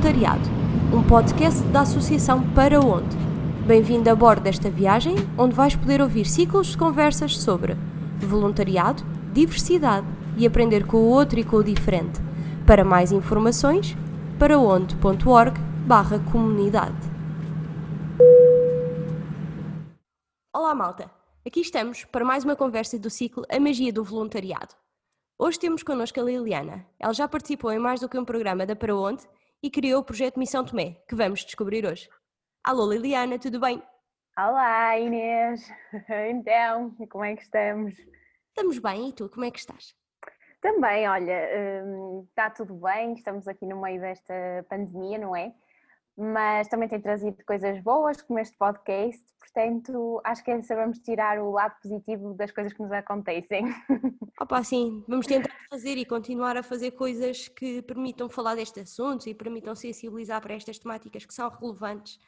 Voluntariado, um podcast da Associação Para Onde. Bem-vindo a bordo desta viagem, onde vais poder ouvir ciclos de conversas sobre voluntariado, diversidade e aprender com o outro e com o diferente. Para mais informações, paraonde.org barra comunidade. Olá malta, aqui estamos para mais uma conversa do ciclo A Magia do Voluntariado. Hoje temos connosco a Liliana. Ela já participou em mais do que um programa da Para Onde e criou o projeto Missão Tomé, que vamos descobrir hoje. Alô Liliana, tudo bem? Olá Inês, então, como é que estamos? Estamos bem, e tu, como é que estás? Também, olha, hum, está tudo bem, estamos aqui no meio desta pandemia, não é? Mas também tem trazido coisas boas, como este podcast, portanto, acho que é sabemos tirar o lado positivo das coisas que nos acontecem. Opa, sim, vamos tentar fazer e continuar a fazer coisas que permitam falar destes assuntos e permitam sensibilizar para estas temáticas que são relevantes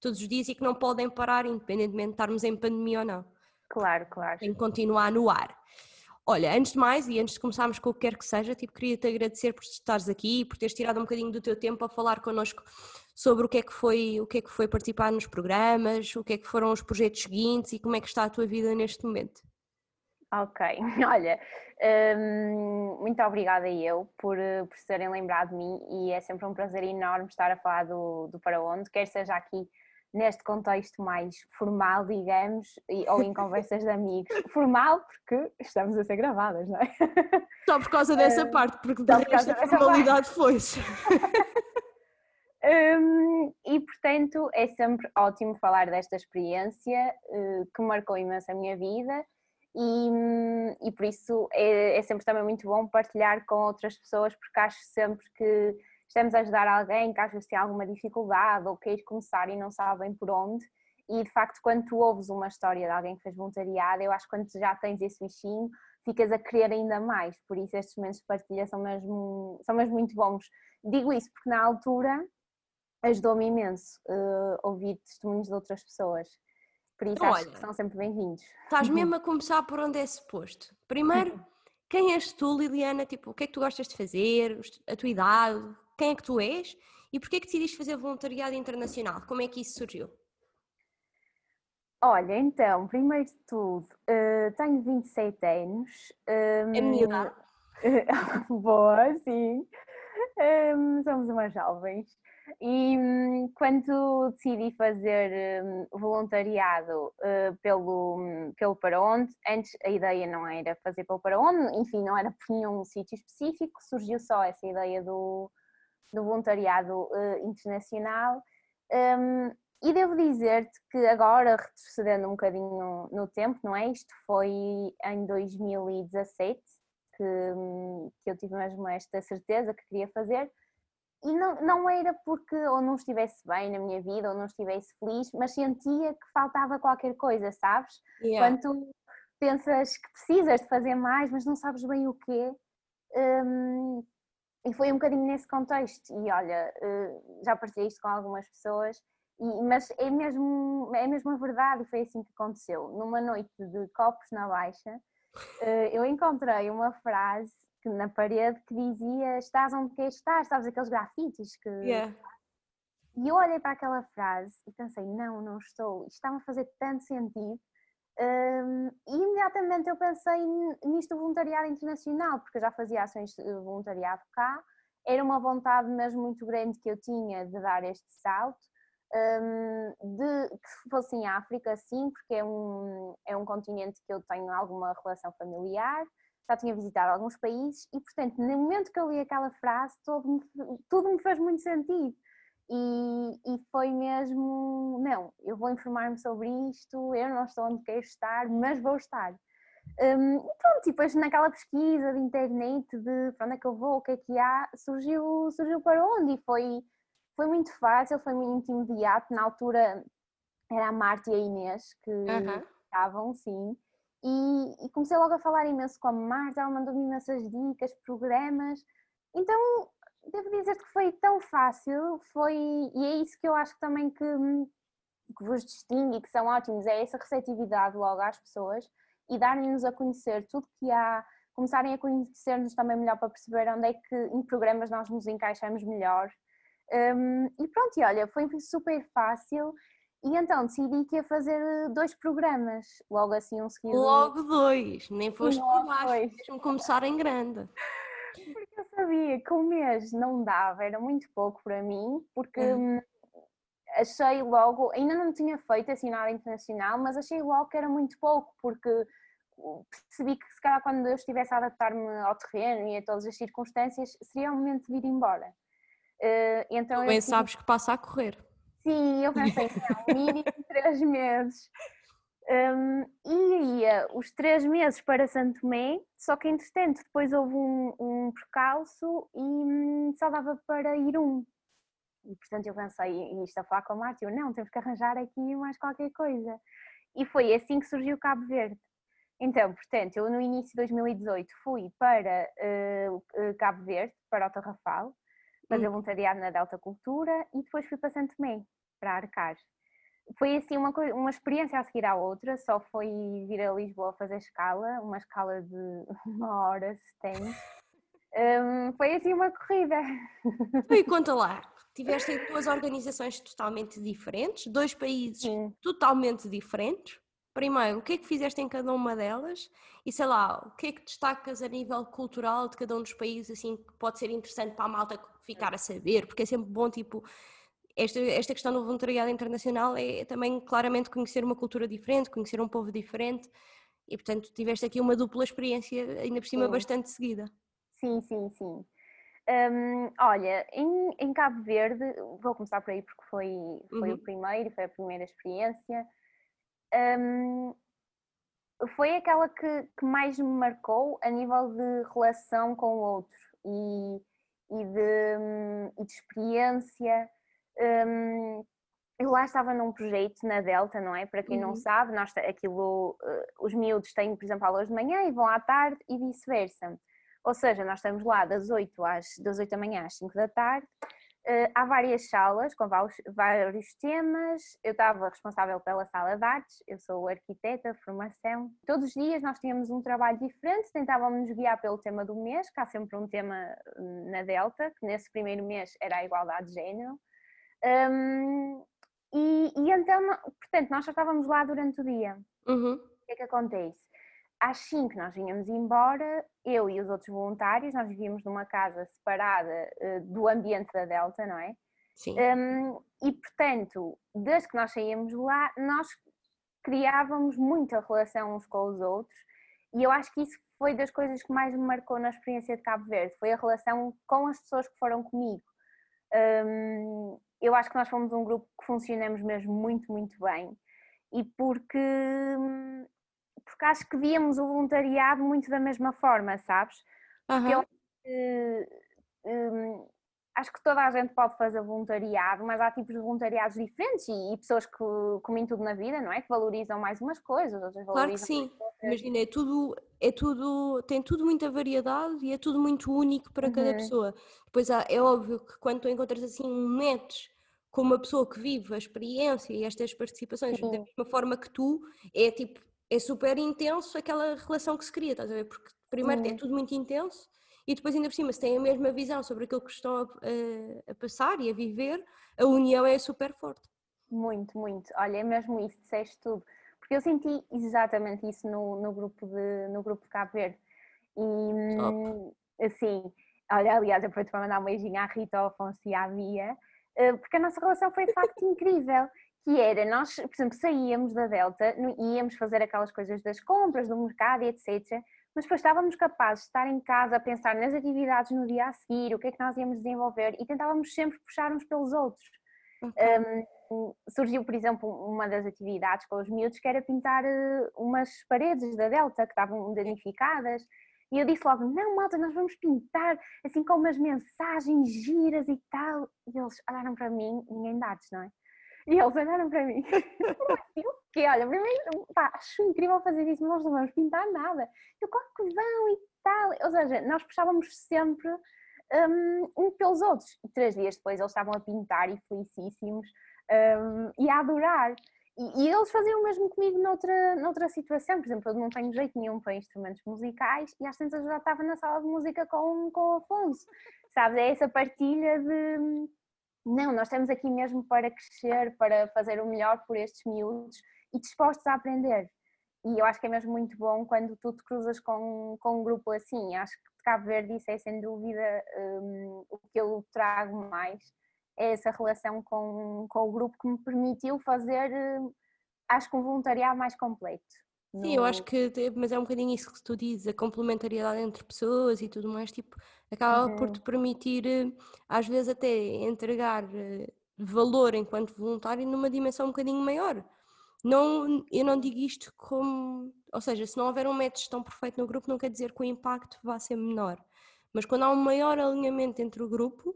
todos os dias e que não podem parar, independentemente de estarmos em pandemia ou não. Claro, claro. Tem que continuar no ar. Olha, antes de mais e antes de começarmos com o que quer que seja, tipo, queria-te agradecer por estares aqui e por teres tirado um bocadinho do teu tempo a falar connosco sobre o que é que foi, o que é que foi participar nos programas, o que é que foram os projetos seguintes e como é que está a tua vida neste momento. Ok, olha, hum, muito obrigada eu por, por terem lembrado de mim e é sempre um prazer enorme estar a falar do, do Para Onde, quer seja aqui neste contexto mais formal, digamos, ou em conversas de amigos. Formal porque estamos a ser gravadas, não é? Só por causa dessa uh, parte, porque de resto a formalidade foi um, e portanto é sempre ótimo falar desta experiência uh, que marcou imenso a minha vida e, e por isso é, é sempre também muito bom partilhar com outras pessoas porque acho sempre que estamos a ajudar alguém que às vezes tem alguma dificuldade ou quer começar e não sabem por onde. E de facto, quando tu ouves uma história de alguém que fez voluntariado, eu acho que quando já tens esse bichinho, ficas a querer ainda mais. Por isso, estes momentos de partilha são mesmo, são mesmo muito bons. Digo isso porque na altura ajudou-me imenso uh, ouvir testemunhos de outras pessoas. Por isso, Olha, acho que são sempre bem-vindos. Estás mesmo a começar por onde é suposto. Primeiro, quem és tu, Liliana? Tipo, o que é que tu gostas de fazer? A tua idade? quem é que tu és e porquê é que decidiste fazer voluntariado internacional? Como é que isso surgiu? Olha, então, primeiro de tudo, uh, tenho 27 anos. Um, é a minha idade. boa, sim. Um, somos umas jovens. E um, quando decidi fazer hum, voluntariado uh, pelo, hum, pelo Para Onde, antes a ideia não era fazer pelo Para Onde, enfim, não era por nenhum sítio específico, surgiu só essa ideia do, do voluntariado uh, internacional. E devo dizer-te que agora, retrocedendo um bocadinho no tempo, não é? Isto foi em 2017 que, que eu tive mesmo esta certeza que queria fazer. E não, não era porque ou não estivesse bem na minha vida ou não estivesse feliz, mas sentia que faltava qualquer coisa, sabes? Yeah. Quando tu pensas que precisas de fazer mais, mas não sabes bem o quê, um, e foi um bocadinho nesse contexto. E olha, eh, já partilhei isto com algumas pessoas, e, mas é mesmo, é mesmo a verdade, e foi assim que aconteceu. Numa noite de copos na Baixa, eh, eu encontrei uma frase que, na parede que dizia: Estás onde queres estar, sabes aqueles grafites que. Yeah. E eu olhei para aquela frase e pensei: Não, não estou. Isto está-me a fazer tanto sentido um, e imediatamente eu pensei nisto do voluntariado internacional, porque eu já fazia ações de voluntariado cá, era uma vontade mesmo muito grande que eu tinha de dar este salto, um, de que fosse em África, sim, porque é um, é um continente que eu tenho alguma relação familiar, já tinha visitado alguns países e, portanto, no momento que eu li aquela frase, todo, tudo me fez muito sentido. E, e, foi mesmo, não, eu vou informar-me sobre isto, eu não estou onde quero estar, mas vou estar. Um, e pronto, e depois naquela pesquisa de internet de para onde é que eu vou, o que é que há, surgiu, surgiu para onde e foi, foi muito fácil, foi muito imediato. Na altura era a Marta e a Inês que uhum. estavam, sim. E, e, comecei logo a falar imenso com a Marta, ela mandou-me imensas dicas, programas. Então devo dizer-te que foi tão fácil, foi, e é isso que eu acho também que, que vos distingue e que são ótimos, é essa receptividade logo às pessoas e darem-nos a conhecer tudo que há, começarem a conhecer-nos também melhor para perceber onde é que em programas nós nos encaixamos melhor. Um, e pronto, e olha, foi super fácil. E então decidi que ia fazer dois programas, logo assim um seguido. Logo dois, nem foste por baixo, deixa-me começar em grande. Porque eu sabia que um mês não dava, era muito pouco para mim, porque uhum. achei logo, ainda não tinha feito assim nada internacional, mas achei logo que era muito pouco, porque percebi que se calhar quando eu estivesse a adaptar-me ao terreno e a todas as circunstâncias, seria o momento de vir embora. Uh, então Bem sabes que passa a correr. Sim, eu pensei, não, mínimo três meses. Um, e ia os três meses para Santo Tomé, só que entretanto depois houve um, um percalço e hum, só dava para ir um. E portanto eu pensei, e isto a falar com o Márcio, não, temos que arranjar aqui mais qualquer coisa. E foi assim que surgiu Cabo Verde. Então, portanto, eu no início de 2018 fui para uh, Cabo Verde, para o Tarrafal, fazer hum. voluntariado na Delta Cultura e depois fui para Santo Tomé, para Arcar. Foi assim uma, uma experiência a seguir à outra, só foi vir a Lisboa fazer escala, uma escala de uma hora se tem. Um, foi assim uma corrida. E conta lá, tiveste duas organizações totalmente diferentes, dois países Sim. totalmente diferentes. Primeiro, o que é que fizeste em cada uma delas? E sei lá, o que é que destacas a nível cultural de cada um dos países, assim, que pode ser interessante para a malta ficar a saber, porque é sempre bom, tipo, esta, esta questão do voluntariado internacional é também claramente conhecer uma cultura diferente, conhecer um povo diferente, e portanto tiveste aqui uma dupla experiência, ainda por cima, sim. bastante seguida. Sim, sim, sim. Um, olha, em, em, Cabo Verde, vou começar por aí porque foi, foi uhum. o primeiro, foi a primeira experiência um, foi aquela que, que, mais me marcou a nível de relação com o outro e, e, de, hum, e de, experiência. Um, eu lá estava num projeto na Delta, não é? Para quem uhum. não sabe, nós, aquilo, uh, os miúdos têm, por exemplo, aulas de manhã e vão à tarde e vice-versa. Ou seja, nós estamos lá das 8, às, das 8 da manhã às 5 da tarde Uh, há várias salas com vários, vários, temas. Eu estava responsável pela sala de artes, eu sou arquiteta de formação. Todos os dias nós tínhamos um trabalho diferente, tentávamos nos guiar pelo tema do mês, que há sempre um tema hum, na Delta, que nesse primeiro mês era a igualdade de género. Um, e, e, então, portanto, nós só estávamos lá durante o dia. Uhum. O que é que acontece? Às 5 nós vinhamos embora, eu e os outros voluntários, nós vivíamos numa casa separada uh, do ambiente da Delta, não é? Sim. Um, e portanto, desde que nós saímos lá, nós criávamos muita relação uns com os outros e eu acho que isso foi das coisas que mais me marcou na experiência de Cabo Verde, foi a relação com as pessoas que foram comigo. Um, eu acho que nós fomos um grupo que funcionamos mesmo muito, muito bem e porque hum, porque acho que víamos o voluntariado muito da mesma forma, sabes? Uhum. Eu, um, acho que toda a gente pode fazer voluntariado, mas há tipos de voluntariados diferentes e, e, pessoas que comem tudo na vida, não é? Que valorizam mais umas coisas, outras valorizam Claro que sim, imagina, é tudo, é tudo, tem tudo muita variedade e é tudo muito único para uhum. cada pessoa. Depois há, é óbvio que quando tu encontras assim match com uma pessoa que vive a experiência e estas participações sim. da mesma forma que tu, é tipo é super intenso aquela relação que se cria, estás a ver? Porque primeiro é tudo muito intenso e depois ainda por cima se tem a mesma visão sobre aquilo que estão a, a, a passar e a viver, a união é super forte. Muito, muito. Olha, é mesmo isso, disseste tudo. Porque eu senti exatamente isso no, no, grupo, de, no grupo de Cabo Verde. E Top. assim, olha, aliás, aproveito para mandar um beijinho à Rita, ao Afonso e à Bia, eh, porque a nossa relação foi de facto incrível que era, nós, por exemplo, saíamos da Delta, íamos fazer aquelas coisas das compras, do mercado e etc. Mas depois estávamos capazes de estar em casa a pensar nas atividades no dia a seguir, o que é que nós íamos desenvolver e tentávamos sempre puxar uns pelos outros. Okay. Um, surgiu, por exemplo, uma das atividades com os miúdos que era pintar eh, umas paredes da Delta que estavam danificadas. E eu disse logo: Não, malta, nós vamos pintar assim com umas mensagens giras e tal. E eles olharam para mim, ninguém dados, não é? E eles olharam para mim. o quê? Olha, primeiro, pá, acho incrível fazer isso, mas nós não vamos pintar nada. Eu, claro que vão e tal. Ou seja, nós puxávamos sempre um, um pelos outros. E três dias depois eles estavam a pintar e felicíssimos um, e a adorar. E, e, eles faziam o mesmo comigo noutra, noutra situação. Por exemplo, eu não tenho jeito nenhum para instrumentos musicais e às eu já estava na sala de música com, com o Afonso. Sabes? É essa partilha de não, nós estamos aqui mesmo para crescer, para fazer o melhor por estes miúdos e dispostos a aprender. E eu acho que é mesmo muito bom quando tu te cruzas com, com um grupo assim. Acho que Cabo Verde isso é sem dúvida um, o que eu trago mais, é essa relação com, com o grupo que me permitiu fazer, hum, acho que um voluntariado mais completo. Sim, no... eu acho que, mas é um bocadinho isso que tu dizes, a complementariedade entre pessoas e tudo mais, tipo, acaba uhum. por te permitir, eh, às vezes até entregar eh, valor enquanto voluntário numa dimensão um bocadinho maior. Não, eu não digo isto como, ou seja, se não houver um método tão perfeito no grupo, não quer dizer que o impacto vá ser menor. Mas quando há um maior alinhamento entre o grupo,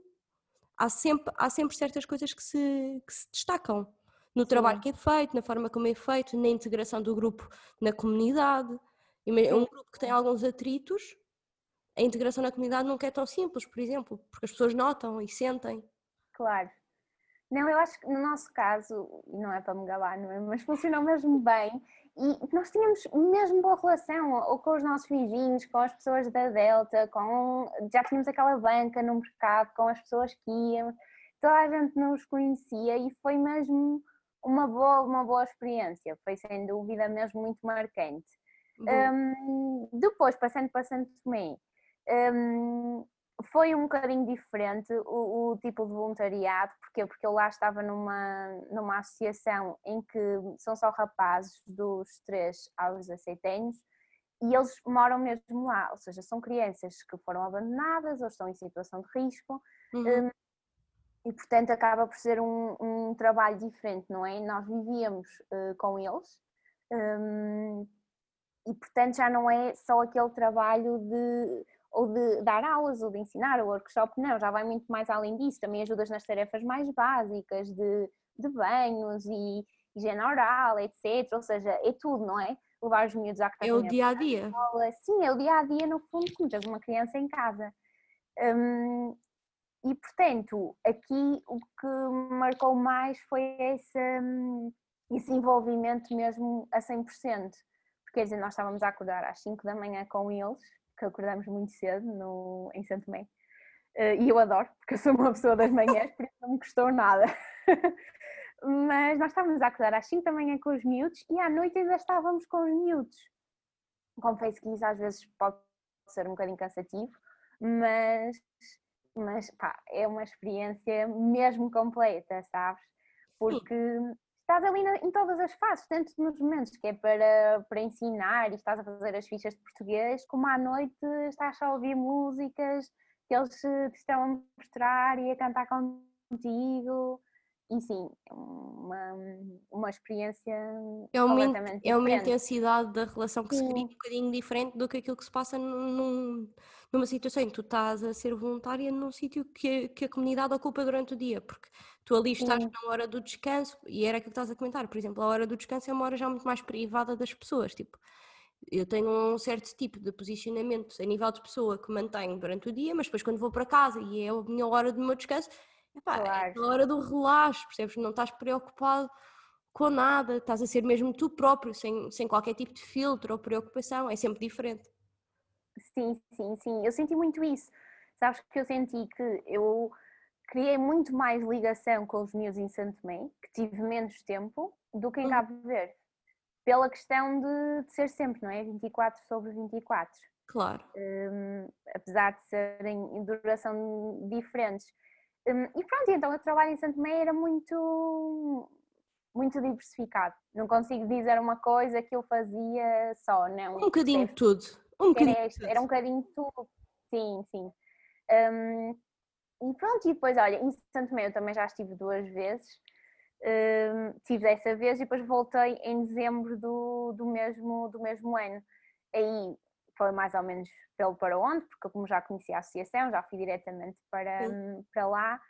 há sempre, há sempre certas coisas que se, que se destacam no trabalho que é feito, na forma como é feito, na integração do grupo na comunidade. É um grupo que tem alguns atritos, a integração na comunidade não é tão simples, por exemplo, porque as pessoas notam e sentem. Claro. Não, eu acho que no nosso caso, e não é para me gabar, não é? Mas funcionou mesmo bem e nós tínhamos mesmo boa relação ou com os nossos vizinhos, com as pessoas da Delta, com já tínhamos aquela banca no mercado, com as pessoas que iam, toda a gente nos conhecia e foi mesmo uma boa, uma boa experiência, foi sem dúvida mesmo muito marcante. Um, depois, passando para Santo Tomé, um, foi um bocadinho diferente o, o, tipo de voluntariado, porque Porque eu lá estava numa, numa associação em que são só rapazes dos 3 aos 17 anos e eles moram mesmo lá, ou seja, são crianças que foram abandonadas ou estão em situação de risco. Uhum. Um, e portanto acaba por ser um, um trabalho diferente, não é? Nós vivíamos uh, com eles um, e portanto já não é só aquele trabalho de ou de dar aulas ou de ensinar o workshop, não, já vai muito mais além disso, também ajudas nas tarefas mais básicas de, de banhos e higiene oral, etc. Ou seja, é tudo, não é? Levar os miúdos à É o dia a dia. Sim, é o dia a dia, no fundo, como tens uma criança em casa. Um, e portanto, aqui o que marcou mais foi esse, hum, esse envolvimento mesmo a 100%. Porque quer dizer, nós estávamos a acordar às 5 da manhã com eles, que acordamos muito cedo no, em Santo Tomé. Uh, e eu adoro, porque eu sou uma pessoa das manhãs, por isso não me custou nada. Mas nós estávamos a acordar às 5 da manhã com os miúdos e à noite ainda estávamos com os miúdos. Confesso que isso às vezes pode ser um bocadinho cansativo, mas mas pá, é uma experiência mesmo completa, sabes? Porque Sim. estás ali na, em todas as fases, tanto nos momentos que é para, para ensinar e estás a fazer as fichas de português, como à noite estás a ouvir músicas que eles te estão a mostrar e a cantar contigo e sim, é uma, uma experiência é uma, completamente É uma intensidade da relação que sim. se cria um bocadinho diferente do que aquilo que se passa num, numa situação em que tu estás a ser voluntária num sítio que, que a comunidade ocupa durante o dia, porque tu ali estás sim. na hora do descanso, e era aquilo que estás a comentar, por exemplo, a hora do descanso é uma hora já muito mais privada das pessoas, tipo, eu tenho um certo tipo de posicionamento a nível de pessoa que mantenho durante o dia, mas depois quando vou para casa e é a minha hora do meu descanso, Epá, claro. É a hora do relaxo, percebes? Não estás preocupado com nada, estás a ser mesmo tu próprio, sem, sem qualquer tipo de filtro ou preocupação, é sempre diferente. Sim, sim, sim, eu senti muito isso. Sabes que eu senti que eu criei muito mais ligação com os meus em Santo Tomé, que tive menos tempo, do que em hum. Cabo Verde. Pela questão de, de, ser sempre, não é? 24 sobre 24. Claro. Um, apesar de serem em duração diferentes. Um, e pronto, então o trabalho em Santo Tomé era muito, muito diversificado. Não consigo dizer uma coisa que eu fazia só, não. Um bocadinho de tudo. Um bocadinho era, tudo. era um bocadinho de tudo. Sim, sim. Um, e pronto, e depois, olha, em Santo Tomé eu também já estive duas vezes. Um, tive dessa vez e depois voltei em dezembro do, do, mesmo, do mesmo ano. Aí foi mais ou menos pelo para onde, porque como já conhecia a associação, já fui diretamente para, para lá.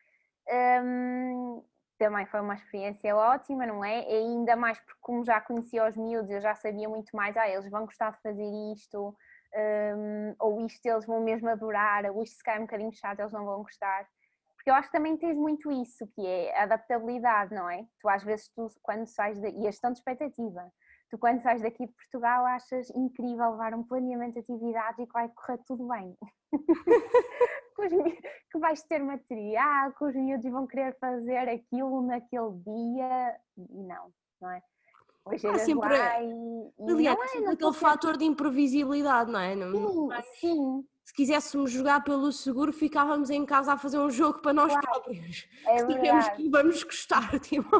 Um, também foi uma experiência ótima, não é? E ainda mais porque como já conhecia os miúdos, eu já sabia muito mais, ah, eles vão gostar de fazer isto, um, ou isto eles vão mesmo adorar, ou isto se cai um bocadinho chato, eles não vão gostar. Porque eu acho que também tens muito isso, que é a adaptabilidade, não é? Tu às vezes, tu, quando sais, de, e a gestão de expectativa, tu quando sais daqui de Portugal achas incrível levar um planeamento de atividades e que vai correr tudo bem. que, vais ter material, que os miúdos vão querer fazer aquilo naquele dia e não, não é? Hoje ah, sempre... lá e, e Aliás, não é, aquele fator de imprevisibilidade, não é? Não, sim, não sim. Se quiséssemos jogar pelo seguro, ficávamos em casa a fazer um jogo para nós claro, próprios. É que tivemos que vamos gostar, tipo.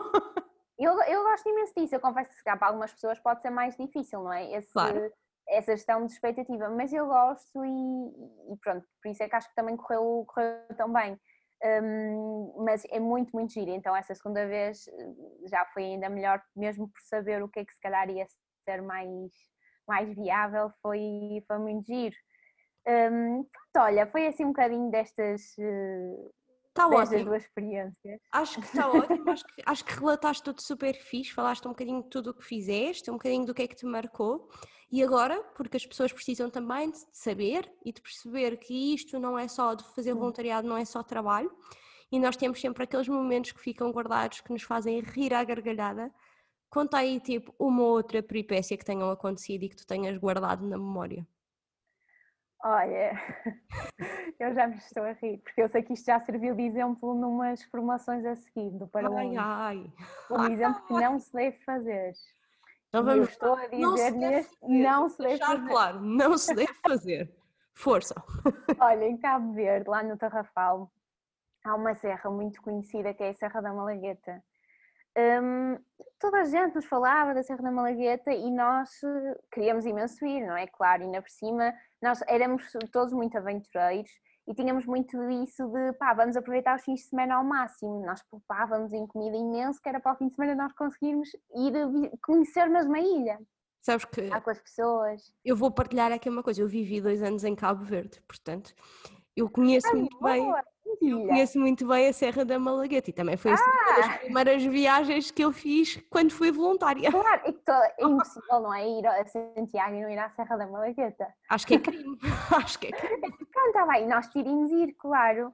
Eu, eu gosto imenso disso, eu confesso que para algumas pessoas pode ser mais difícil, não é? Esse, claro. Essa gestão de expectativa, mas eu gosto e, e, pronto, por isso é que acho que também correu, correu tão bem. Um, mas é muito, muito giro. Então, essa segunda vez eh, já foi ainda melhor, mesmo por saber o que é que se calhar ia ser mais, mais viável, foi, foi muito giro. Um, pronto, olha, foi assim um bocadinho destas, uh, Está ótimo. duas experiências. Acho que está ótimo, acho que, acho que relataste tudo super fixe, falaste um bocadinho de tudo o que fizeste, um bocadinho do que é que te marcou. E agora, porque as pessoas precisam também de saber e de perceber que isto não é só de fazer voluntariado, não é só trabalho, e nós temos sempre aqueles momentos que ficam guardados que nos fazem rir à gargalhada. Conta aí, tipo, uma outra peripécia que tenham acontecido e que tu tenhas guardado na memória. Olha, eu já me estou a rir, porque eu sei que isto já serviu de exemplo numas formações a seguir do Paraná. Ai, ai. Um exemplo que não se deve fazer. Então vamos, eu estou a dizer não neste, não se deve fazer. claro, não se deve fazer. Força. Olha, em Cabo Verde, lá no Tarrafal, há uma serra muito conhecida que é a Serra da Malagueta. Um, toda a gente nos falava da Serra da Malagueta e nós eh, queríamos imenso ir, não é? Claro, e ainda por cima nós éramos todos muito aventureiros e tínhamos muito isso de pá, vamos aproveitar os fins de semana ao máximo. Nós poupávamos em comida imenso, que era para o fim de semana nós conseguirmos ir conhecer mesmo a ilha. Sabes que. com as pessoas. Eu vou partilhar aqui uma coisa. Eu vivi dois anos em Cabo Verde, portanto, eu conheço muito boa. bem eu conheço muito bem a Serra da Malagueta e também foi ah. uma das ah! primeiras viagens que eu fiz quando fui voluntária. Claro, e que é impossível, não é? Ir a Santiago e não ir à Serra da Malagueta. Acho que é crime, acho que é crime. Pronto, está bem, nós decidimos ir, claro.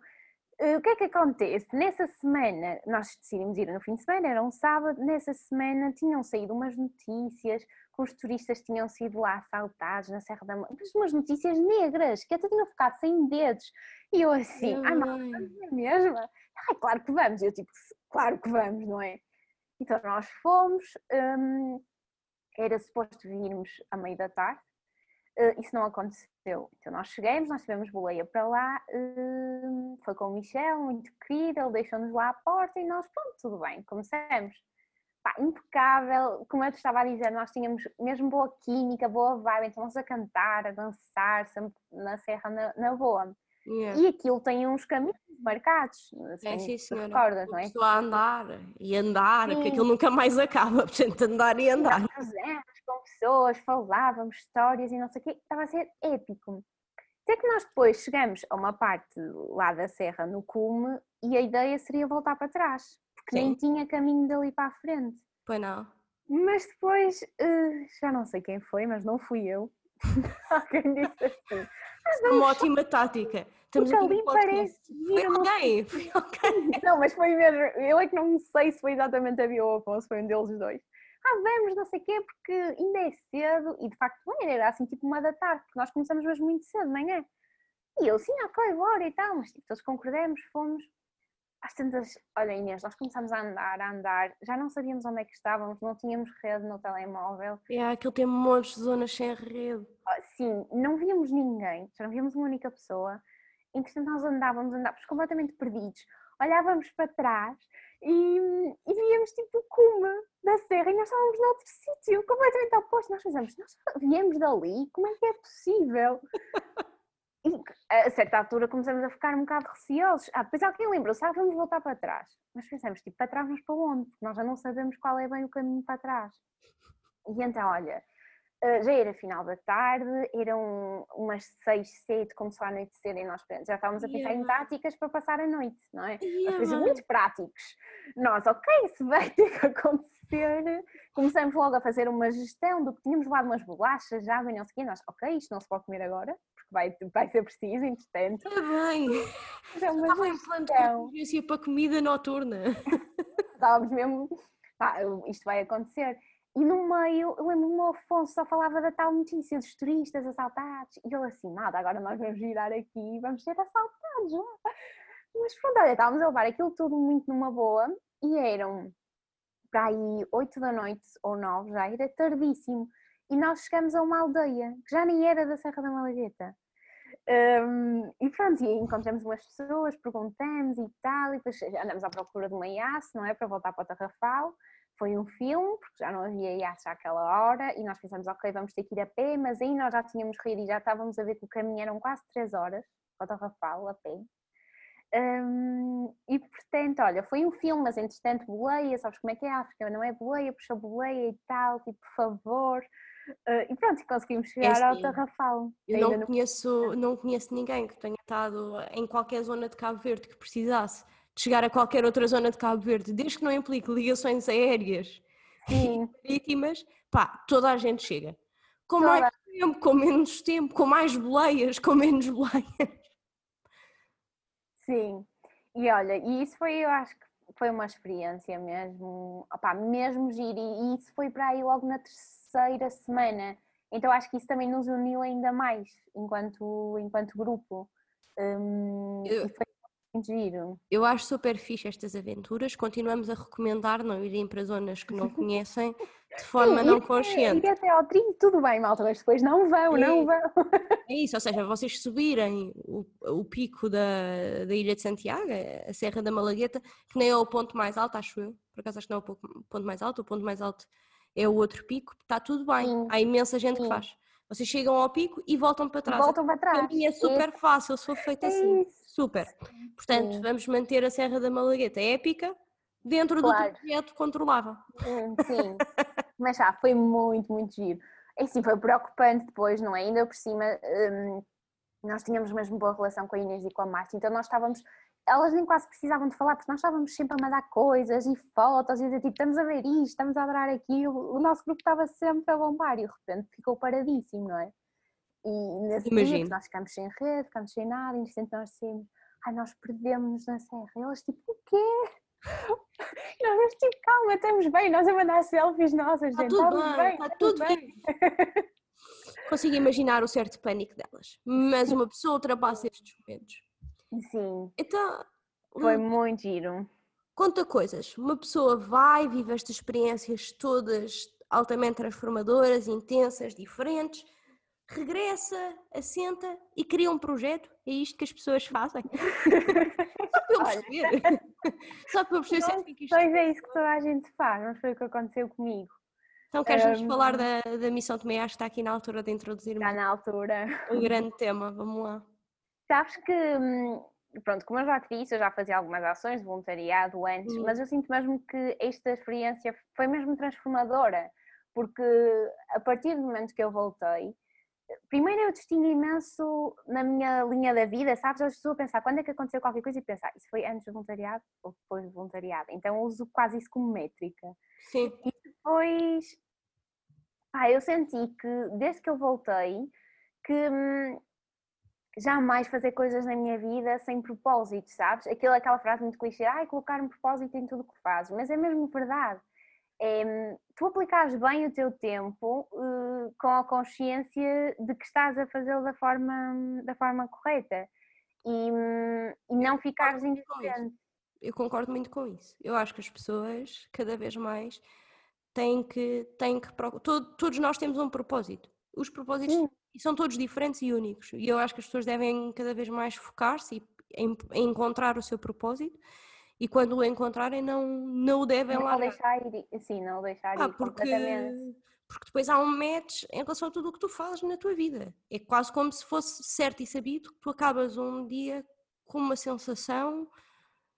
Uh, o que é que acontece? Nessa semana, nós decidimos ir no fim de semana, era um sábado, nessa semana tinham saído umas notícias que os turistas tinham sido lá assaltados na Serra da Malagueta, umas notícias negras, que até tinham ficado sem dedos. E eu assim, ai, não, é mesmo? Ai, claro que vamos. Eu tipo, claro que vamos, não é? Então nós fomos, hum, era suposto virmos à meia da tarde, uh, isso não aconteceu. Então nós chegamos, nós tivemos boleia para lá, uh, foi com o Michel, muito querido, ele deixou-nos lá à porta e nós, pronto, tudo bem, começamos. Pá, impecável, como eu te estava a dizer, nós tínhamos mesmo boa química, boa vibe, então nós a cantar, a dançar, sempre na serra na, na boa. Yeah. E aquilo tem uns caminhos marcados. Assim, é, sim, senhora. Recordas, não é? a andar e andar, sim. que aquilo nunca mais acaba, portanto, andar e andar. Nós com pessoas, falávamos histórias e não sei o quê, estava a ser épico. Até que nós depois chegamos a uma parte lá da serra, no cume, e a ideia seria voltar para trás, porque sim. nem tinha caminho dali para a frente. Pois não. Mas depois, uh, já não sei quem foi, mas não fui eu. Alguém disse assim uma ótima tática. Estamos Porque ali parece. Foi alguém, foi alguém. Não, mas foi mesmo. Eu é que não sei se foi exatamente a Bia ou Afonso, foi um deles dois. Ah, vamos, não sei o quê, porque ainda é cedo. E de facto era, era assim tipo uma da tarde, porque nós começamos hoje muito cedo, não é? E eu, sim, ok, bora e tal. Mas tipo, todos concordamos, fomos às tantas, olha Inês, nós começámos a andar, a andar, já não sabíamos onde é que estávamos, não tínhamos rede no telemóvel. É, aquilo tem montes de zonas sem rede. Ah, sim, não víamos ninguém, já não víamos uma única pessoa. Entretanto, nós andávamos, andávamos completamente perdidos. Olhávamos para trás e, e víamos tipo o cume da serra e nós estávamos noutro sítio, completamente oposto. Nós pensamos, nós viemos dali, como é que é possível? A certa altura começamos a ficar um bocado receosos. Ah, depois alguém lembrou-se, ah, vamos voltar para trás. Mas pensamos, tipo, para trás, mas para onde? Porque nós já não sabemos qual é bem o caminho para trás. E então, olha, eh, já era final da tarde, eram umas seis, sete, começou a anoitecer e nós já estávamos a pensar yeah. em táticas para passar a noite, não é? Yeah. Coisas muito práticos. Nós, ok, se vai ter que acontecer, começamos logo a fazer uma gestão do que tínhamos levado umas bolachas, já, e não sei o quê, nós, ok, isto não se pode comer agora, vai, vai ser preciso, entretanto. Está bem. É uma Estava em plano de para comida noturna. Estávamos mesmo, isto vai acontecer. e no meio, eu lembro-me o Afonso só falava da tal notícia dos turistas assaltados. E eu assim, nada, agora nós vamos girar aqui e vamos ser assaltados. Mas pronto, olha, estávamos a levar aquilo tudo muito numa boa e eram para aí 8 da noite ou 9, já era tardíssimo. E nós chegamos a uma aldeia que já nem era da Serra da Malagueta. Um, e pronto, e encontramos umas pessoas, perguntamos e tal, e depois andamos à procura de uma IAS, não é? Para voltar para o Tarrafal. Foi um filme, porque já não havia IAS àquela hora, e nós pensamos, ok, vamos ter que ir a pé, mas aí nós já tínhamos rido e já estávamos a ver que o caminho eram quase 3 horas para o Tarrafal, a pé. Um, e portanto, olha, foi um filme, mas entretanto, boleia, sabes como é que é a África? Não é boleia, puxa boleia e tal, tipo, por favor. Uh, e pronto, conseguimos chegar é assim, ao Tarrafal. Eu não, conheço, não conheço ninguém que tenha estado em qualquer zona de Cabo Verde que precisasse de chegar a qualquer outra zona de Cabo Verde, desde que não implique ligações aéreas Sim. marítimas, pá, toda a gente chega. Com toda. mais tempo, com menos tempo, com mais boleias, com menos boleias. Sim, e olha, e isso foi, eu acho que foi uma experiência mesmo, opá, mesmo giro, e isso foi para aí logo na terceira semana. Então acho que isso também nos uniu ainda mais enquanto, enquanto grupo. Um, eu, foi muito giro. Eu acho super fixe estas aventuras. Continuamos a recomendar não irem para zonas que não conhecem de forma Sim, não consciente. Ir até ao trilho, tudo bem, malta, mas depois não vão, é, não vão. É isso, ou seja, vocês subirem o, o pico da, da Ilha de Santiago, a Serra da Malagueta, que nem é o ponto mais alto, acho eu. Por acaso acho que não é o ponto mais alto, o ponto mais alto é o outro pico, está tudo bem. Sim. Há imensa gente Sim. que faz. Vocês chegam ao pico e voltam para trás. Voltam para trás. Para mim é super é. fácil, sou feita é assim. Isso. Super. Portanto, Sim. vamos manter a Serra da Malagueta épica dentro claro. do projeto controlável. Hum, sim, mas já foi muito, muito giro. E sim, foi preocupante depois, não é? Ainda por cima, hum, nós tínhamos mesmo boa relação com a Inês e com a Márcia, então nós estávamos elas nem quase precisavam de falar, porque nós estávamos sempre a mandar coisas e fotos e dizer tipo, estamos a ver isto, estamos a adorar aquilo. O nosso grupo estava sempre a bombar e de repente ficou paradíssimo, não é? E nesse Imagino. dia nós ficámos sem rede, ficámos sem nada, e de nós dissemos, ai, nós perdemos-nos na serra. E elas tipo, o quê? Nós tipo, calma, estamos bem, nós a mandar selfies nossas, está gente, tudo bem, bem, está tudo bem. bem. Consigo imaginar o certo pânico delas, mas uma pessoa ultrapassa estes momentos Sim. Então. Foi muito giro. Conta coisas. Uma pessoa vai, vive estas experiências todas altamente transformadoras, intensas, diferentes, regressa, assenta e cria um projeto. É isto que as pessoas fazem. Só para eu perceber. Só para eu perceber se é isto. Pois é isso que toda a gente faz, não foi o que aconteceu comigo. Então queres-nos um... falar da, da missão de Acho que está aqui na altura de introduzir Está na altura. O grande tema, vamos lá. Sabes que, hum, pronto, como eu já te disse, eu já fazia algumas ações de voluntariado antes, mas eu sinto mesmo que esta experiência foi mesmo transformadora, porque a partir do momento que eu voltei, primeiro eu distingo imenso na minha linha da vida, sabes? Eu estou a pensar quando é que aconteceu qualquer coisa e pensar, isso foi antes do voluntariado ou depois do voluntariado? Então eu uso quase isso como métrica. Sim. E depois, ah, eu senti que desde que eu voltei, que hum, jamais fazer coisas na minha vida sem propósito, sabes? Aquilo, aquela frase muito clichê, ai, colocar um propósito em tudo o que fazes, mas é mesmo verdade. É, tu aplicares bem o teu tempo uh, com a consciência de que estás a fazê-lo da forma, da forma correta e, e não ficares indiferente. Eu concordo muito com isso. Eu acho que as pessoas, cada vez mais, têm que. Têm que todo, todos nós temos um propósito. Os propósitos Sim e são todos diferentes e únicos. E eu acho que as pessoas devem cada vez mais focar-se em, em, encontrar o seu propósito e quando o encontrarem não, não o devem não largar. deixar ir, sim, não deixar ah, ir porque, porque depois há um match em relação a tudo o que tu fazes na tua vida. É quase como se fosse certo e sabido que tu acabas um dia com uma sensação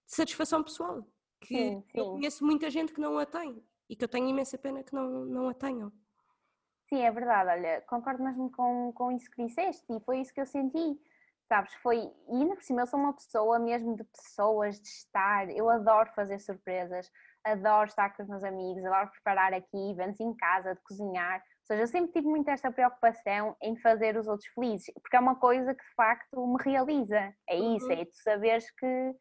de satisfação pessoal. Que sim, sim. eu conheço muita gente que não a tem e que eu tenho imensa pena que não, não a tenham. Sim, é verdade, olha, concordo mesmo com, com isso que disseste e foi isso que eu senti, sabes, foi, e ainda por cima eu sou uma pessoa mesmo de pessoas, de estar, eu adoro fazer surpresas, adoro estar com os meus amigos, adoro preparar aqui eventos em casa, de cozinhar, ou seja, eu sempre tive muito esta preocupação em fazer os outros felizes, porque é uma coisa que de facto me realiza, é isso, uhum. é tu saberes que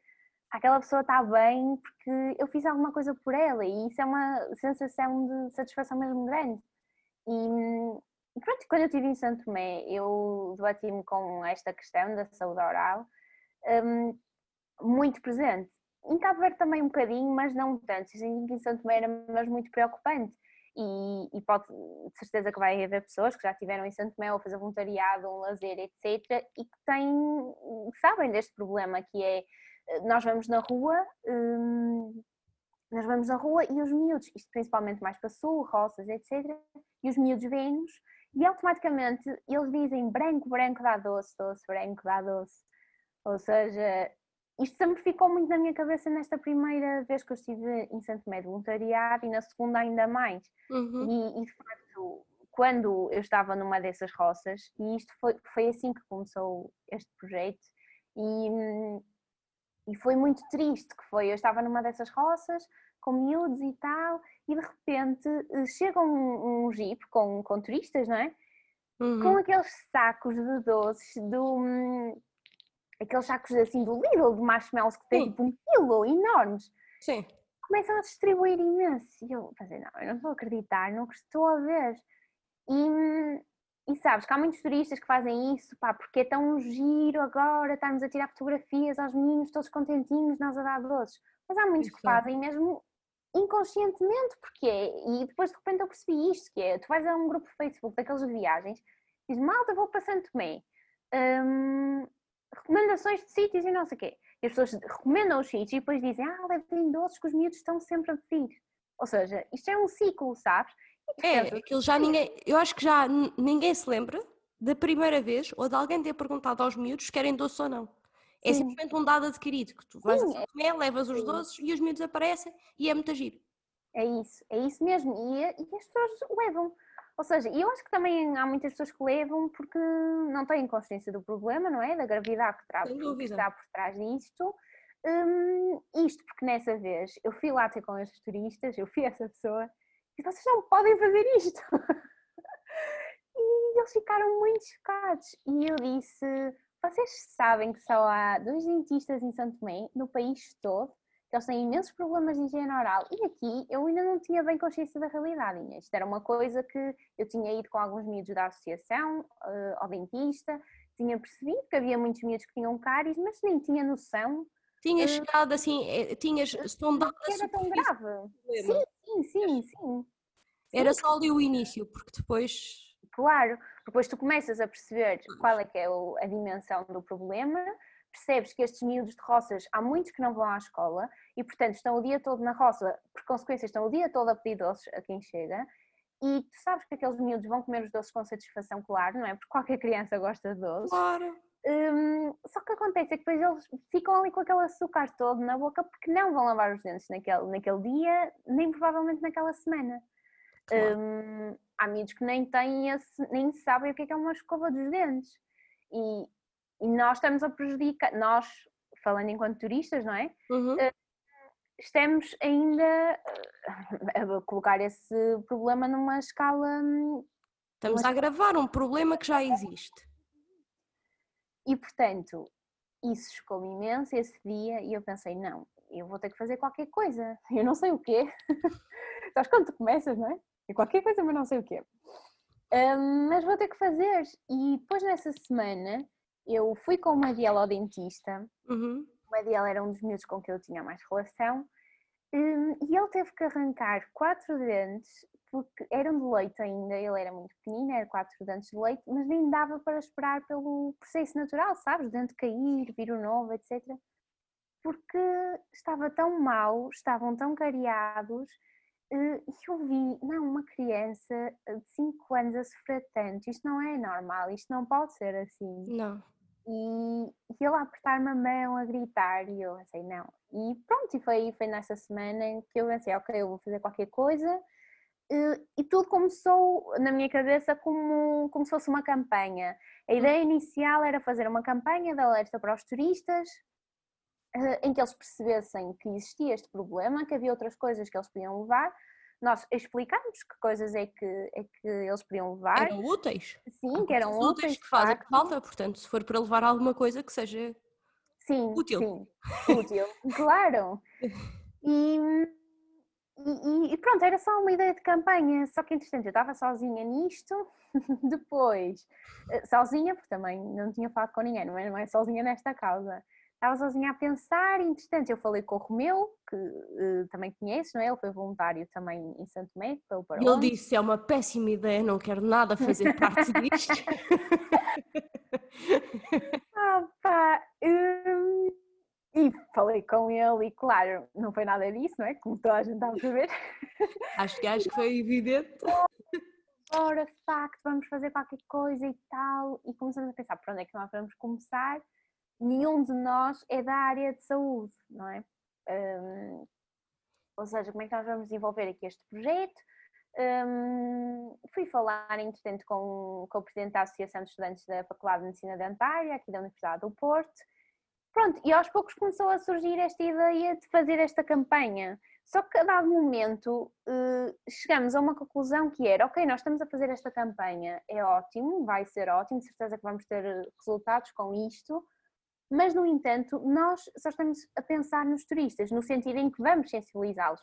aquela pessoa está bem porque eu fiz alguma coisa por ela e isso é uma sensação de satisfação mesmo grande. E, pronto, quando eu estive em Santo Tomé, eu debati-me com esta questão da saúde oral um, muito presente. Em Cabo Verde também um bocadinho, mas não tanto. Em Santo Tomé era mesmo muito preocupante. E, e, pode, de certeza que vai haver pessoas que já estiveram em Santo Tomé ou fazer voluntariado, um lazer, etc. E que têm, sabem deste problema que é, nós vamos na rua, hum, nós vamos na rua e os miúdos, isto principalmente mais para sul, roças, etc. E os miúdos vêm-nos e automaticamente eles dizem branco, branco dá doce, doce, branco dá doce. Ou seja, isto sempre ficou muito na minha cabeça nesta primeira vez que eu estive em Santo Tomé de voluntariado e na segunda ainda mais. Uhum. E, e, de facto, quando eu estava numa dessas roças, e isto foi, foi assim que começou este projeto, e, e foi muito triste que foi, eu estava numa dessas roças, com miúdos e tal, e de repente eh, chega um, um jeep com, com turistas, não é? Uhum. Com aqueles sacos de doces do, hum, aqueles sacos assim do Lidl de marshmallows que tem tipo um quilo, enormes. Sim. Começam a distribuir imenso. E eu pensei, não, eu não estou a acreditar no que estou a ver. E, e sabes que há muitos turistas que fazem isso, pá, porque é tão giro agora estarmos a tirar fotografias aos meninos todos contentinhos, nós a dar doces. Mas há muitos que fazem mesmo inconscientemente, porque é. E depois de repente eu percebi isto, que é, tu vais a um grupo de Facebook daqueles de viagens, diz, malta, vou para Santo Tomé. Hum, recomendações de sítios e não sei o quê. E as pessoas recomendam os sítios e depois dizem, ah, levem doces que os miúdos estão sempre a pedir. Ou seja, isto é um ciclo, sabes? É, aquilo já ninguém, eu acho que já ninguém se lembra da primeira vez ou de alguém ter perguntado aos miúdos se querem doce ou não. É Sim. simplesmente um dado adquirido, que tu vais Sim, a comer, levas os doces e os miúdos aparecem e é muito giro. É isso, é isso mesmo. E, e as pessoas levam. Ou seja, eu acho que também há muitas pessoas que levam porque não têm consciência do problema, não é? Da gravidade que, tra que está por trás disto. Um, isto porque nessa vez eu fui lá ter com estes turistas, eu fui essa pessoa e vocês não podem fazer isto. e eles ficaram muito chocados. E eu disse: vocês sabem que só há dois dentistas em Santo Tomé, no país todo, eles têm imensos problemas de higiene oral. E aqui eu ainda não tinha bem consciência da realidade. Isto era uma coisa que eu tinha ido com alguns miúdos da associação, uh, ao dentista, tinha percebido que havia muitos miúdos que tinham cáries, mas nem tinha noção. Tinhas uh, chegado assim, eh, tinhas sondado Era tão grave. Sim, sim, sim, sim. Era só ali o início, porque depois. Claro, depois tu começas a perceber qual é que é a dimensão do problema, percebes que estes miúdos de roças, há muitos que não vão à escola e, portanto, estão o dia todo na roça, por consequência, estão o dia todo a pedir doces a quem chega. E tu sabes que aqueles miúdos vão comer os doces com satisfação, claro, não é? Porque qualquer criança gosta de doces. Claro. Um, só que acontece é que depois eles ficam ali com aquele açúcar todo na boca porque não vão lavar os dentes naquele, naquele dia, nem provavelmente naquela semana. Claro. Um, há miúdos que nem têm esse, nem sabem o que é, que é uma escova dos dentes. E, e nós estamos a prejudicar, nós, falando enquanto turistas, não é? Uhum. Eh, estamos ainda a colocar esse problema numa escala. Hum, estamos numa... a agravar um problema que já existe. E portanto, isso chocou-me imenso esse dia e eu pensei, não, eu vou ter que fazer qualquer coisa, eu não sei o quê. Sabes quando tu começas, não é? É qualquer coisa, mas não sei o quê. Um, mas vou ter que fazer. E depois nessa semana eu fui com uma Madiel ao dentista. Uhum. O Madiel era um dos miúdos com quem eu tinha mais relação. Hum, e ele teve que arrancar quatro dentes, porque eram de leite ainda, ele era muito pequenino, era quatro dentes de leite, mas nem dava para esperar pelo processo natural, sabes? Dente cair, vir o novo, etc. Porque estava tão mal, estavam tão cariados, eh, e eu vi, não, uma criança de 5 anos a sofrer tanto, isto não é normal, isto não pode ser assim. Não. E, e ele a apertar-me a mão, a gritar, e eu pensei, não. E pronto, e foi, foi nessa semana que eu pensei, ok, eu vou fazer qualquer coisa. E, tudo começou na minha cabeça como, como se fosse uma campanha. A ideia inicial era fazer uma campanha de alerta para os turistas, eh, em que eles percebessem que existia este problema, que havia outras coisas que eles podiam levar, nós explicámos que coisas é que, é que eles podiam levar. Eram úteis. Sim, que eram úteis. que fazem falta, portanto, se for para levar alguma coisa que seja Sim, Útil. sim, útil, claro. E, e, e, pronto, era só uma ideia de campanha, só que interessante, eu estava sozinha nisto, depois, eh, sozinha, porque também não tinha falado com ninguém, não é, não é sozinha nesta causa. Estava sozinha a pensar, e entretanto eu falei com o Romeu, que uh, também conheces, não é? Ele foi voluntário também em Santo Tomé, pelo ele disse, é uma péssima ideia, não quero nada fazer parte disto. ah pá, hum, e falei com ele e claro, não foi nada disso, não é? Como toda a gente está a saber. Acho que, acho que foi evidente. Ora, facto, vamos fazer qualquer coisa e tal. E começamos a pensar, por onde é que nós vamos começar? nenhum de nós é da área de saúde, não é? Um, ou seja, como é que nós vamos desenvolver aqui este projeto? Um, fui falar, entretanto, com, com o presidente da Associação de Estudantes da Faculdade de Medicina Dentária, aqui da Universidade do Porto. Pronto, e aos poucos começou a surgir esta ideia de fazer esta campanha. Só que a dado momento uh, chegamos a uma conclusão que era, ok, nós estamos a fazer esta campanha, é ótimo, vai ser ótimo, de certeza que vamos ter resultados com isto, mas no entanto nós só estamos a pensar nos turistas, no sentido em que vamos sensibilizá-los.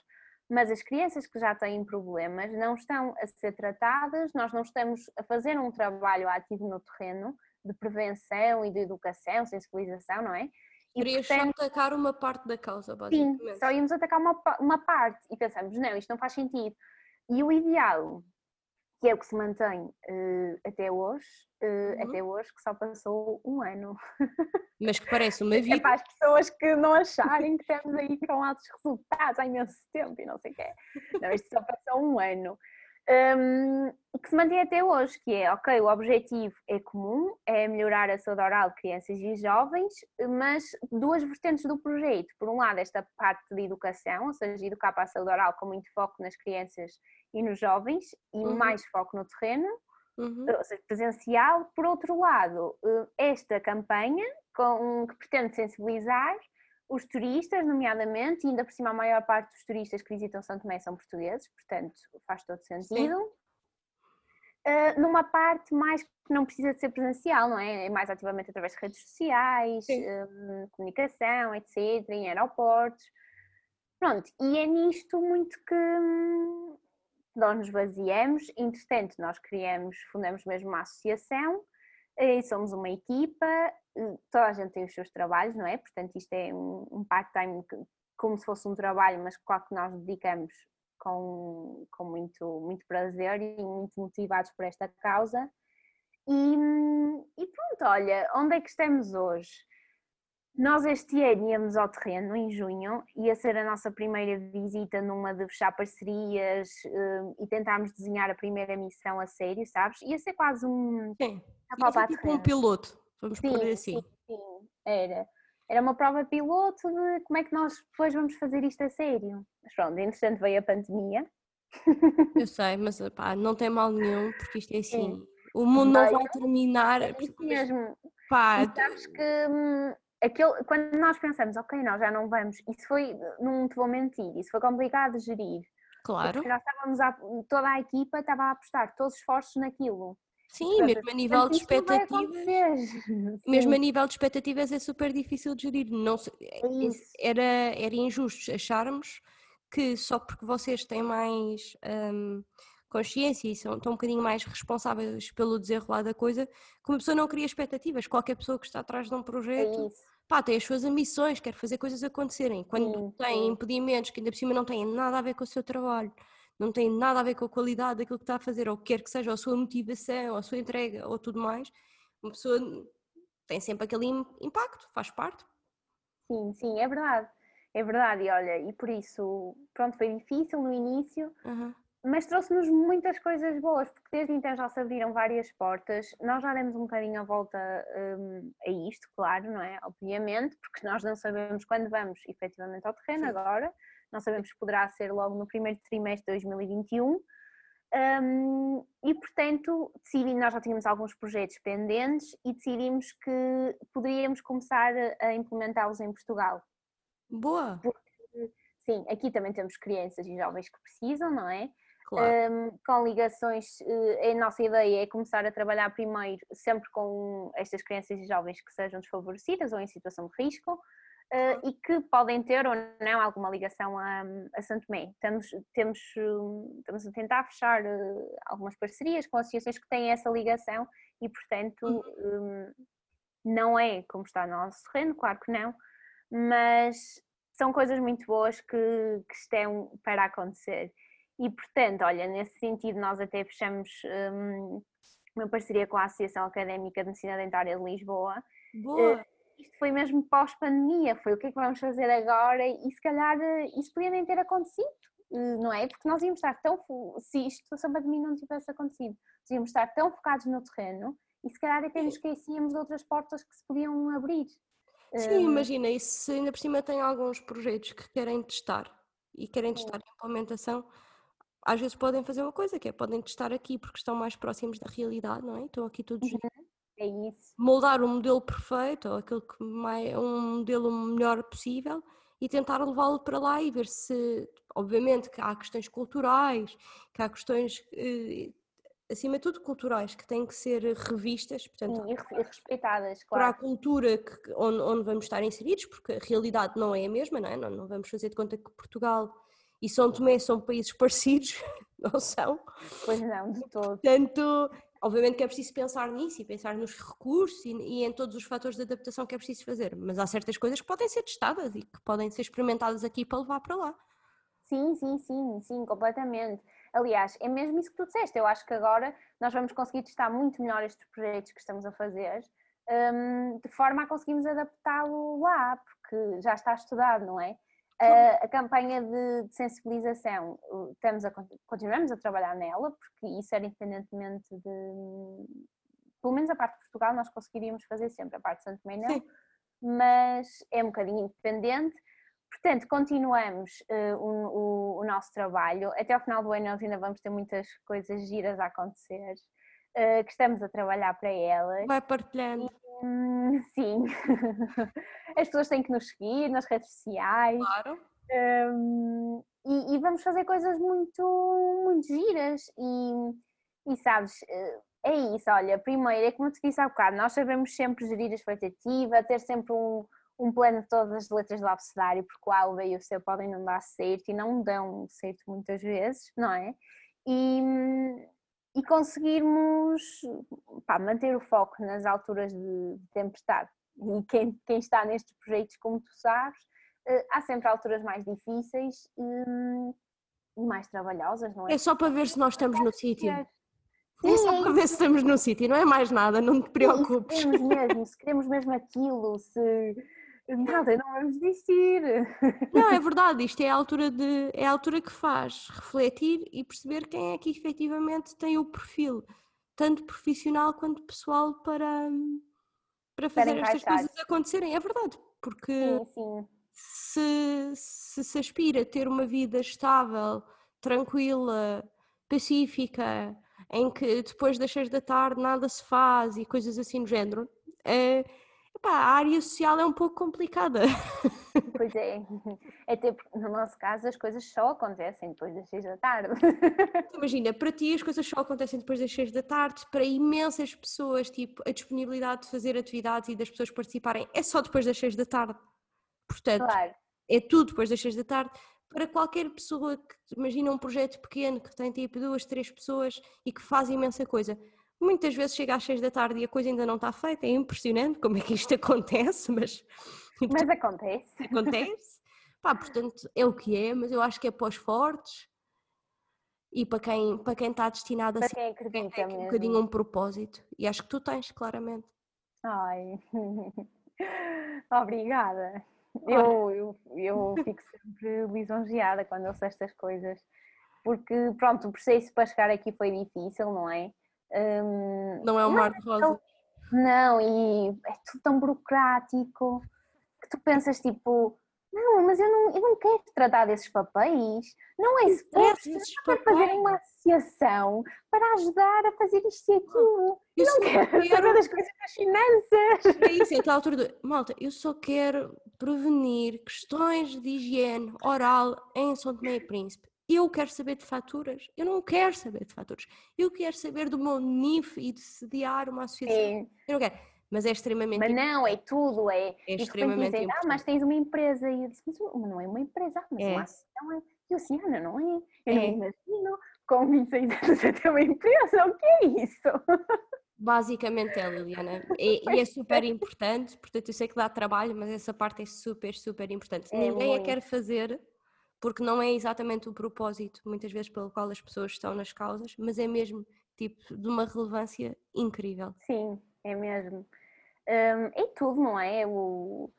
Mas as crianças que já têm problemas não estão a ser tratadas, nós não estamos a fazer um trabalho ativo no terreno de prevenção e de educação, sensibilização, não é? E, Querias portanto, só atacar uma parte da causa, basicamente. Sim, só íamos atacar uma, uma parte e pensamos, não, isto não faz sentido. E o ideal que é o que se mantém uh, até hoje, uh, uhum. até hoje, que só passou um ano. Mas que parece uma vida. É para as pessoas que não acharem que estamos aí com altos resultados há imenso tempo e não sei o quê. Não, isto só passou um ano. Um, que se mantém até hoje, que é, ok, o objetivo é comum, é melhorar a saúde oral de crianças e jovens, mas duas vertentes do projeto. Por um lado, esta parte de educação, ou seja, educar para a saúde oral com muito foco nas crianças e nos jovens e uhum. mais foco no terreno, uhum. ou seja, presencial. Por outro lado, eh, esta campanha com, que pretende sensibilizar os turistas, nomeadamente, e ainda por cima a maior parte dos turistas que visitam São Tomé são portugueses, portanto faz todo sentido. Uh, numa parte mais que não precisa de ser presencial, não é? É mais ativamente através de redes sociais, um, comunicação, etc., em aeroportos. Pronto, e é nisto muito que, hum, nós nos baseamos, entretanto nós criamos, fundamos mesmo uma associação, somos uma equipa, toda a gente tem os seus trabalhos, não é? Portanto isto é um, um part-time como se fosse um trabalho, mas claro que nós dedicamos com, com muito, muito prazer e muito motivados por esta causa. E, e pronto, olha, onde é que estamos hoje? Nós este ano íamos ao terreno em junho, ia ser a nossa primeira visita numa de fechar parcerias uh, e tentarmos desenhar a primeira missão a sério, sabes? Ia ser quase um. Sim, ia tipo um piloto, vamos sim, por assim. Sim, sim, era. Era uma prova piloto de como é que nós depois vamos fazer isto a sério. Mas pronto, entretanto veio a pandemia. Eu sei, mas pá, não tem mal nenhum, porque isto é assim. Sim. O mundo não vai terminar. É isso mesmo. Pá, e sabes que hum, aquele, quando nós pensamos, ok, nós já não vamos, isso foi, não te vou mentir, isso foi complicado de gerir. Claro. Porque nós estávamos, a, toda a equipa estava a apostar todos os esforços naquilo. Sim, mesmo a nível de expectativas. Mesmo a nível de expectativas é super difícil de gerir. Não, é era, era injusto acharmos que só porque vocês têm mais um, consciência e são, estão um bocadinho mais responsáveis pelo desenrolar da coisa, que uma pessoa não cria expectativas. Qualquer pessoa que está atrás de um projeto é pá, tem as suas ambições, quer fazer coisas acontecerem. Quando sim, tem sim. impedimentos que ainda por cima não têm nada a ver com o seu trabalho, não têm nada a ver com a qualidade daquilo que está a fazer, ou quer que seja, ou a sua motivação, ou a sua entrega, ou tudo mais, uma pessoa tem sempre aquele impacto, faz parte. Sim, sim, é verdade. É verdade, e olha, e por isso, pronto, foi difícil no início, uhum mas trouxe-nos muitas coisas boas, porque desde então já se abriram várias portas. Nós já demos um bocadinho a volta um, a isto, claro, não é? Obviamente, porque nós não sabemos quando vamos efetivamente ao terreno Sim. agora, não sabemos que poderá ser logo no primeiro trimestre de 2021. Um, e portanto, decidi, nós já tínhamos alguns projetos pendentes e decidimos que poderíamos começar a implementá-los em Portugal. Boa! Porque, sim, aqui também temos crianças e jovens que precisam, não é? Claro. Um, com ligações, uh, a nossa ideia é começar a trabalhar primeiro sempre com estas crianças e jovens que sejam desfavorecidas ou em situação de risco uh, e que podem ter ou não alguma ligação a, a Santo Tomé. Estamos, temos, estamos a tentar fechar uh, algumas parcerias com associações que têm essa ligação e, portanto, um, não é como está no nosso terreno, claro que não, mas são coisas muito boas que, que estão para acontecer. E, portanto, olha, nesse sentido, nós até fechamos um, uma parceria com a Associação Académica de Medicina Dentária de Lisboa. Boa! Uh, isto foi mesmo pós-pandemia, foi o que é que vamos fazer agora e se calhar eh, isso podia nem ter acontecido, eh, não é? Porque nós íamos estar tão, se isto se a pandemia não tivesse acontecido, nós íamos estar tão focados no terreno e se calhar até nos esquecíamos de outras portas que se podiam abrir. Sim, uh, imagina, e se ainda por cima tem alguns projetos que querem testar e querem testar a implementação, às vezes podem fazer uma coisa, que é podem testar aqui porque estão mais próximos da realidade, não é? Estão aqui todos. Uhum. É isso. Moldar um modelo perfeito, ou aquele que mais, um modelo melhor possível e tentar levá-lo para lá e ver se, obviamente, que há questões culturais, que há questões, eh, acima de tudo, culturais, que têm que ser revistas, portanto, Sim, e respeitadas, claro. Para a cultura que, onde, onde, vamos estar inseridos, porque a realidade não é a mesma, não é? Não, não vamos fazer de conta que Portugal e São Tomé são países parecidos, não são? Pois não, de todo. Portanto, obviamente que é preciso pensar nisso e pensar nos recursos e, e, em todos os fatores de adaptação que é preciso fazer, mas há certas coisas que podem ser testadas e que podem ser experimentadas aqui para levar para lá. Sim, sim, sim, sim, completamente. Aliás, é mesmo isso que tu disseste. Eu acho que agora nós vamos conseguir testar muito melhor estes projetos que estamos a fazer, um, de forma a conseguirmos adaptá-lo lá, porque já está estudado, não é? A, a campanha de, de, sensibilização, estamos a, continuamos a trabalhar nela, porque isso era independentemente de. Pelo menos a parte de Portugal nós conseguiríamos fazer sempre, a parte de Santo Tomé não, Sim. mas é um bocadinho independente. Portanto, continuamos uh, o, o, o, nosso trabalho. Até ao final do ano nós ainda vamos ter muitas coisas giras a acontecer, uh, que estamos a trabalhar para elas. Vai partilhando. E, Hum, sim. As pessoas têm que nos seguir nas redes sociais. Claro. Um, e, e, vamos fazer coisas muito, muito giras. E, e sabes, eh, é isso. Olha, primeiro, é como eu te disse há bocado, nós sabemos sempre gerir a expectativa, ter sempre um, um plano de todas as letras do abecedário, porque o A, o B e o C podem não dar certo e não dão certo muitas vezes, não é? E, e conseguirmos pá, manter o foco nas alturas de tempestade. E quem, quem está nestes projetos, como tu sabes, eh, há sempre alturas mais difíceis e mais trabalhosas, não é? É só para ver se nós estamos no sítio. É só para ver se estamos no sítio, não é mais nada, não te preocupes. se queremos mesmo, se queremos mesmo aquilo, se Nada, não vamos desistir. Não, é verdade, isto é a altura de é a altura que faz refletir e perceber quem é que efetivamente tem o perfil, tanto profissional quanto pessoal, para, para fazer para estas coisas acontecerem. É verdade, porque sim, sim. Se, se se aspira a ter uma vida estável, tranquila, pacífica, em que depois das seis da tarde nada se faz e coisas assim do género. É, Epá, a área social é um pouco complicada. Pois é, até porque no nosso caso as coisas só acontecem depois das seis da tarde. Imagina, para ti as coisas só acontecem depois das seis da tarde, para imensas pessoas, tipo, a disponibilidade de fazer atividades e das pessoas participarem é só depois das seis da tarde. Portanto, claro. é tudo depois das seis da tarde. Para qualquer pessoa que imagina um projeto pequeno que tem tipo duas, três pessoas e que faz imensa coisa Muitas vezes chega às seis da tarde e a coisa ainda não está feita, é impressionante como é que isto acontece, mas. Mas acontece. Acontece. Pá, portanto, é o que é, mas eu acho que é para os fortes e para quem, para quem está destinado a para quem acredita tem um bocadinho um propósito. E acho que tu tens, claramente. Ai, obrigada. Eu, eu, eu fico sempre lisonjeada quando ouço estas coisas, porque pronto, o processo para chegar aqui foi difícil, não é? Um, não é um mar de rosa. Não, e é tudo tão burocrático que tu pensas tipo, não, mas eu não, eu não quero tratar desses papéis. Não é suposto para fazer uma associação para ajudar a fazer isto e aquilo. Eu, eu não quero, quero saber das coisas das finanças. É isso, é a altura do. Malta, eu só quero prevenir questões de higiene oral em São Tomé e Príncipe eu quero saber de faturas. Eu não quero saber de faturas. Eu quero saber do meu NIF e de sediar uma associação. Sim. Eu não quero. Mas é extremamente Mas não, é tudo, é. É extremamente dizem, ah, mas tens uma empresa. E eu disse, mas não é uma empresa, mas é. uma associação é. E eu assim, Ana, não é? Eu é. não imagino com 26 anos a ter uma empresa, o que é isso? Basicamente é, Liliana. E, e, é super importante, portanto eu sei que dá trabalho, mas essa parte é super, super importante. É Ninguém muito. a quer fazer porque não é exatamente o propósito, muitas vezes, pelo qual as pessoas estão nas causas, mas é mesmo tipo de uma relevância incrível. Sim, é mesmo. Um, é tudo, não é? O,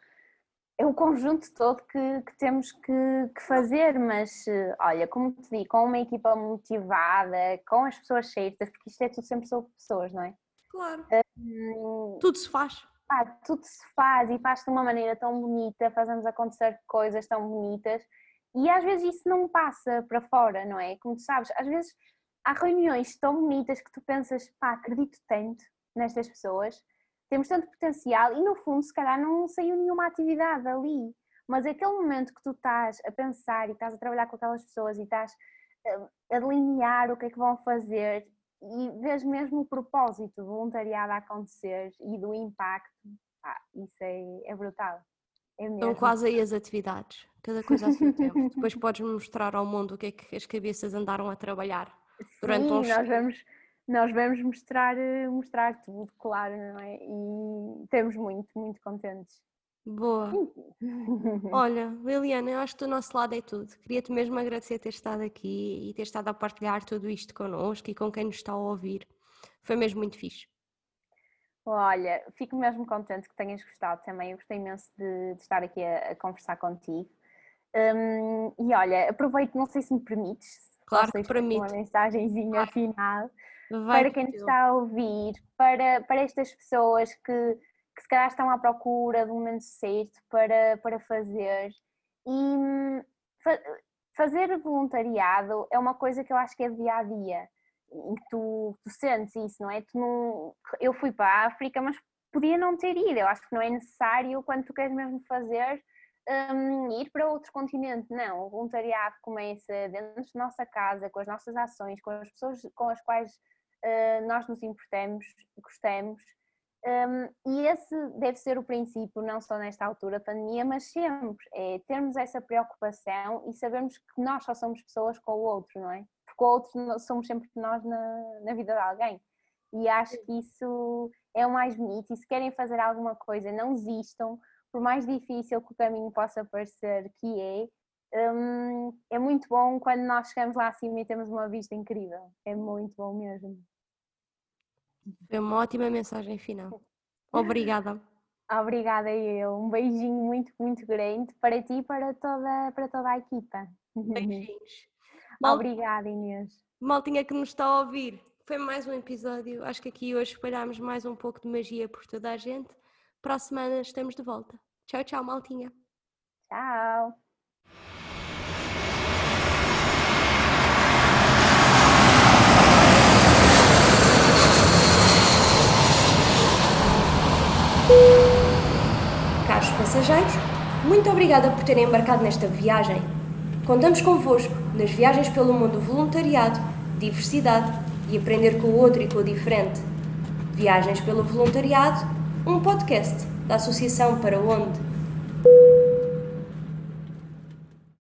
é o conjunto todo que, que temos que, que, fazer, mas olha, como te digo, com uma equipa motivada, com as pessoas certas, porque isto é tudo sempre sobre pessoas, não é? Claro. Um, tudo se faz. Ah, tudo se faz e faz de uma maneira tão bonita, fazemos acontecer coisas tão bonitas e às vezes isso não passa para fora, não é? Como tu sabes, às vezes há reuniões tão bonitas que tu pensas, pá, acredito tanto nestas pessoas, temos tanto potencial e no fundo se calhar não saiu nenhuma atividade ali, mas aquele momento que tu estás a pensar e estás a trabalhar com aquelas pessoas e estás a delinear o que é que vão fazer e vês mesmo o propósito do voluntariado a acontecer e do impacto, pá, isso é, é brutal. É Estão quase aí as atividades, cada coisa a seu tempo. Depois podes mostrar ao mundo o que é que as cabeças andaram a trabalhar durante Sim, uns nós vamos nós vamos mostrar, mostrar tudo, claro, não é? E estamos muito, muito contentes. Boa. Olha, Liliana, eu acho que do nosso lado é tudo. Queria-te mesmo agradecer ter estado aqui e ter estado a partilhar tudo isto connosco e com quem nos está a ouvir. Foi mesmo muito fixe. Olha, fico mesmo contente que tenhas gostado também. Eu gostei imenso de, de estar aqui a, a conversar contigo. Um, e olha, aproveito, não sei se me permites. Claro que permite. Uma mensagenzinha claro. final Vai para quem nos está a ouvir, para, para estas pessoas que, que se calhar estão à procura do momento certo para, para fazer. E hum, fa fazer voluntariado é uma coisa que eu acho que é dia a dia tu, tu sentes isso, não é? Tu não, eu fui para a África, mas podia não ter ido. Eu acho que não é necessário quando tu queres mesmo fazer um, ir para outro continente. Não, o voluntariado começa dentro da nossa casa, com as nossas ações, com as pessoas com as quais uh, nós nos importamos, gostamos. Um, e esse deve ser o princípio, não só nesta altura da pandemia, mas sempre, é termos essa preocupação e sabermos que nós só somos pessoas com o outro, não é? Porque o outro somos sempre nós na, na vida de alguém. E acho que isso é o mais bonito. E se querem fazer alguma coisa, não desistam, por mais difícil que o caminho possa parecer que é. Um, é muito bom quando nós chegamos lá acima e temos uma vista incrível. É muito bom mesmo. Foi uma ótima mensagem final. Obrigada. Obrigada eu. Um beijinho muito, muito grande para ti e para toda, para toda a equipa. Beijinhos. Mal... Obrigada, Inês. Maltinha que nos está a ouvir, foi mais um episódio. Acho que aqui hoje espalhámos mais um pouco de magia por toda a gente. Para a semana estamos de volta. Tchau, tchau, Maltinha. Tchau. Caros passageiros, muito obrigada por terem embarcado nesta viagem. Contamos convosco nas viagens pelo mundo voluntariado, diversidade e aprender com o outro e com o diferente. Viagens pelo Voluntariado, um podcast da Associação Para Onde